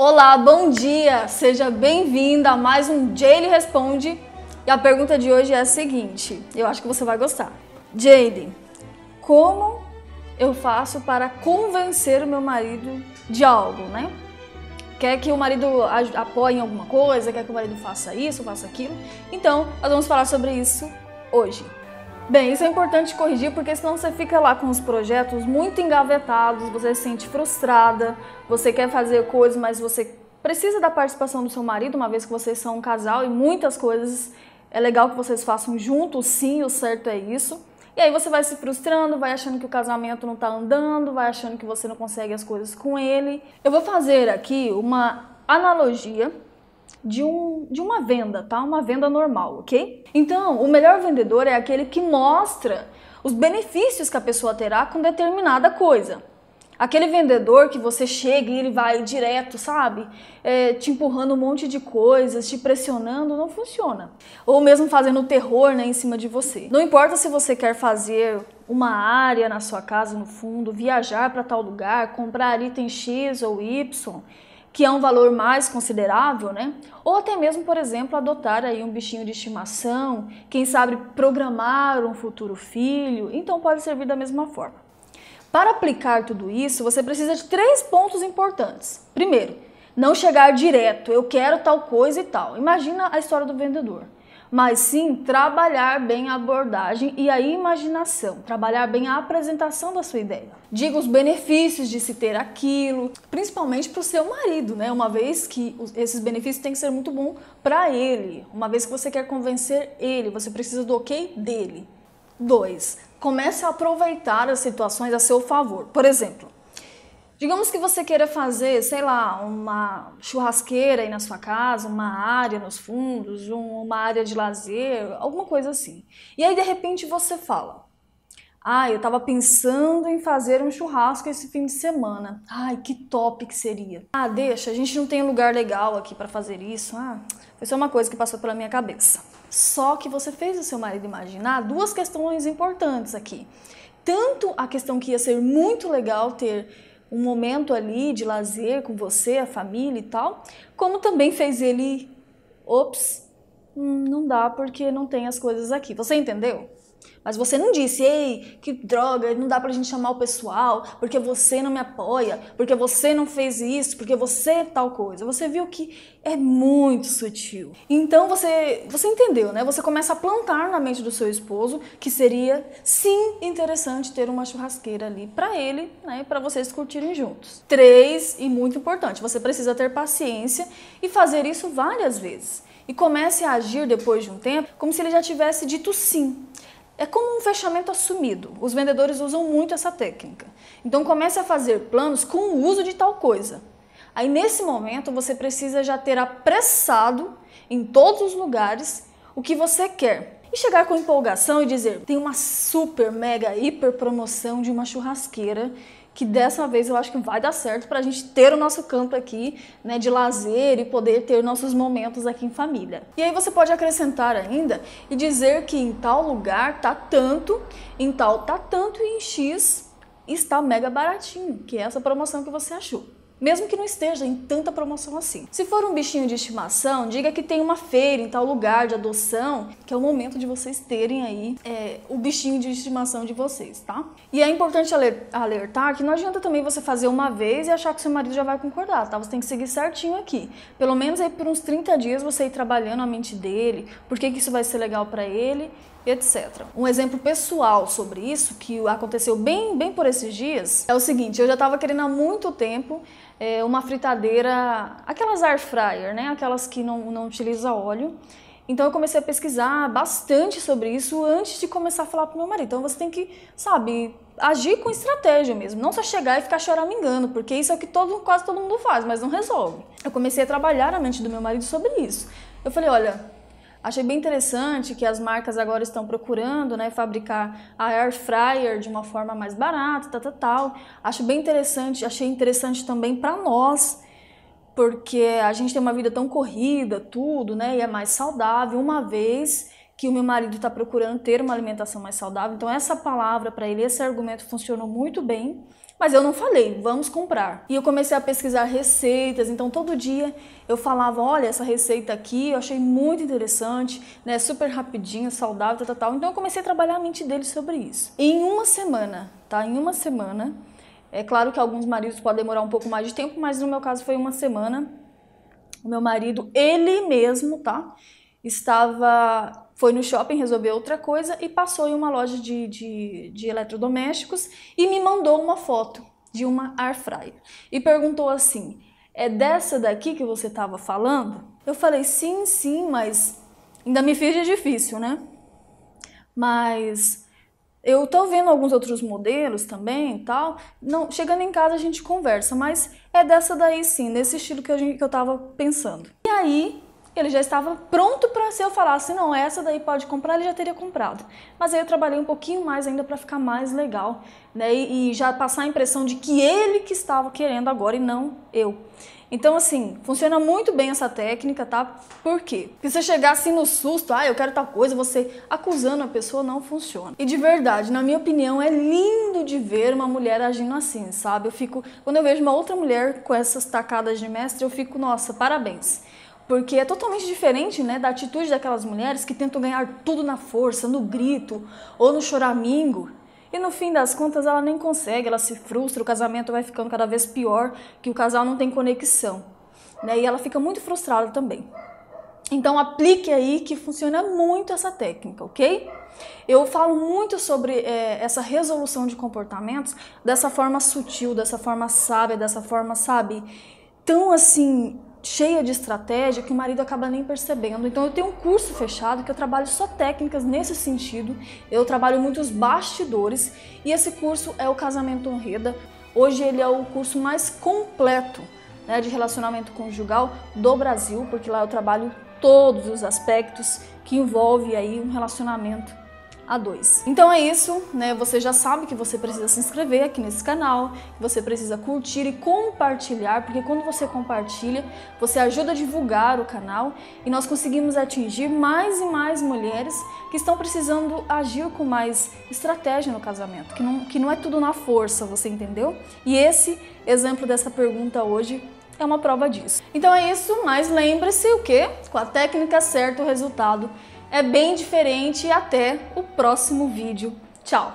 Olá, bom dia! Seja bem-vinda a mais um Jaylee Responde. E a pergunta de hoje é a seguinte: eu acho que você vai gostar. Jaylee, como eu faço para convencer o meu marido de algo, né? Quer que o marido apoie em alguma coisa, quer que o marido faça isso, faça aquilo. Então, nós vamos falar sobre isso hoje. Bem, isso é importante corrigir porque senão você fica lá com os projetos muito engavetados, você se sente frustrada, você quer fazer coisas, mas você precisa da participação do seu marido, uma vez que vocês são um casal e muitas coisas é legal que vocês façam juntos, sim, o certo é isso. E aí você vai se frustrando, vai achando que o casamento não tá andando, vai achando que você não consegue as coisas com ele. Eu vou fazer aqui uma analogia de, um, de uma venda, tá? Uma venda normal, ok? Então, o melhor vendedor é aquele que mostra os benefícios que a pessoa terá com determinada coisa. Aquele vendedor que você chega e ele vai direto, sabe? É, te empurrando um monte de coisas, te pressionando, não funciona. Ou mesmo fazendo terror né, em cima de você. Não importa se você quer fazer uma área na sua casa no fundo, viajar para tal lugar, comprar item X ou Y que é um valor mais considerável, né? Ou até mesmo, por exemplo, adotar aí um bichinho de estimação, quem sabe programar um futuro filho, então pode servir da mesma forma. Para aplicar tudo isso, você precisa de três pontos importantes. Primeiro, não chegar direto, eu quero tal coisa e tal. Imagina a história do vendedor mas sim trabalhar bem a abordagem e a imaginação, trabalhar bem a apresentação da sua ideia. Diga os benefícios de se ter aquilo, principalmente para o seu marido, né? Uma vez que esses benefícios têm que ser muito bom para ele, uma vez que você quer convencer ele, você precisa do ok dele. 2. Comece a aproveitar as situações a seu favor. Por exemplo, Digamos que você queira fazer, sei lá, uma churrasqueira aí na sua casa, uma área nos fundos, uma área de lazer, alguma coisa assim. E aí de repente você fala: "Ah, eu estava pensando em fazer um churrasco esse fim de semana. Ai, que top que seria. Ah, deixa, a gente não tem lugar legal aqui para fazer isso. Ah, foi só uma coisa que passou pela minha cabeça." Só que você fez o seu marido imaginar duas questões importantes aqui. Tanto a questão que ia ser muito legal ter um momento ali de lazer com você, a família e tal, como também fez ele, ops, hum, não dá porque não tem as coisas aqui. Você entendeu? Mas você não disse, ei, que droga, não dá pra gente chamar o pessoal, porque você não me apoia, porque você não fez isso, porque você é tal coisa. Você viu que é muito sutil. Então você, você entendeu, né? Você começa a plantar na mente do seu esposo que seria sim interessante ter uma churrasqueira ali para ele, né, para vocês curtirem juntos. Três e muito importante, você precisa ter paciência e fazer isso várias vezes. E comece a agir depois de um tempo como se ele já tivesse dito sim. É como um fechamento assumido. Os vendedores usam muito essa técnica. Então comece a fazer planos com o uso de tal coisa. Aí nesse momento você precisa já ter apressado em todos os lugares o que você quer. E chegar com empolgação e dizer: tem uma super, mega, hiper promoção de uma churrasqueira que dessa vez eu acho que vai dar certo para a gente ter o nosso campo aqui, né, de lazer e poder ter nossos momentos aqui em família. E aí você pode acrescentar ainda e dizer que em tal lugar tá tanto, em tal tá tanto e em X está mega baratinho, que é essa promoção que você achou mesmo que não esteja em tanta promoção assim. Se for um bichinho de estimação, diga que tem uma feira em tal lugar de adoção, que é o momento de vocês terem aí é, o bichinho de estimação de vocês, tá? E é importante alertar que não adianta também você fazer uma vez e achar que seu marido já vai concordar, tá? Você tem que seguir certinho aqui. Pelo menos aí por uns 30 dias você ir trabalhando a mente dele, por que, isso vai ser legal para ele etc. Um exemplo pessoal sobre isso, que aconteceu bem, bem por esses dias, é o seguinte: eu já estava querendo há muito tempo é, uma fritadeira, aquelas air fryer, né? Aquelas que não, não utiliza óleo. Então eu comecei a pesquisar bastante sobre isso antes de começar a falar pro meu marido. Então você tem que, sabe, agir com estratégia mesmo, não só chegar e ficar choramingando, porque isso é o que todo, quase todo mundo faz, mas não resolve. Eu comecei a trabalhar na mente do meu marido sobre isso. Eu falei, olha, Achei bem interessante que as marcas agora estão procurando né, fabricar a air fryer de uma forma mais barata, tal, tal, tal. Acho bem interessante, achei interessante também para nós, porque a gente tem uma vida tão corrida, tudo, né, e é mais saudável, uma vez que o meu marido está procurando ter uma alimentação mais saudável. Então essa palavra para ele, esse argumento funcionou muito bem Mas eu não falei, vamos comprar. E eu comecei a pesquisar receitas, então todo dia eu falava, olha, essa receita aqui eu achei muito interessante, né, super rapidinho, saudável, tal, tal. Então eu comecei a trabalhar a mente dele sobre isso. Em uma semana, tá? Em uma semana, é claro que alguns maridos podem demorar um pouco mais de tempo, mas no meu caso foi uma semana. O meu marido, ele mesmo, tá? Estava foi no shopping resolver outra coisa e passou em uma loja de, de, de eletrodomésticos e me mandou uma foto de uma air fryer e perguntou assim: é dessa daqui que você estava falando? Eu falei: sim, sim, mas ainda me fiz de difícil, né? Mas eu tô vendo alguns outros modelos também e tal. Não, chegando em casa a gente conversa, mas é dessa daí sim, desse estilo que, eu, que eu tava pensando. E aí ele já estava pronto para se eu falasse, não, essa daí pode comprar, ele já teria comprado. Mas aí eu trabalhei um pouquinho mais ainda para ficar mais legal, né? E, e, já passar a impressão de que ele que estava querendo agora e não eu. Então, assim, funciona muito bem essa técnica, tá? Por quê? Porque você chegar assim no susto, ah, eu quero tal coisa, você acusando a pessoa, não funciona. E de verdade, na minha opinião, é lindo de ver uma mulher agindo assim, sabe? Eu fico, quando eu vejo uma outra mulher com essas tacadas de mestre, eu fico, nossa, parabéns porque é totalmente diferente né, da atitude daquelas mulheres que tentam ganhar tudo na força, no grito ou no choramingo. E no fim das contas ela nem consegue, ela se frustra, o casamento vai ficando cada vez pior, que o casal não tem conexão. Né, e ela fica muito frustrada também. Então aplique aí que funciona muito essa técnica, ok? Eu falo muito sobre é, essa resolução de comportamentos dessa forma sutil, dessa forma sábia, dessa forma, sabe, tão assim cheia de estratégia que o marido acaba nem percebendo. Então eu tenho um curso fechado que eu trabalho só técnicas nesse sentido. Eu trabalho muitos bastidores e esse curso é o Casamento Honreda. Hoje ele é o curso mais completo né, de relacionamento conjugal do Brasil, porque lá eu trabalho todos os aspectos que envolve aí um relacionamento a dois. Então é isso, né? Você já sabe que você precisa se inscrever aqui nesse canal, você precisa curtir e compartilhar, porque quando você compartilha, você ajuda a divulgar o canal e nós conseguimos atingir mais e mais mulheres que estão precisando agir com mais estratégia no casamento, que não, que não é tudo na força, você entendeu? E esse exemplo dessa pergunta hoje é uma prova disso. Então é isso, mas lembre-se o que? Com a técnica certa o resultado é bem diferente e até o próximo vídeo. Tchau!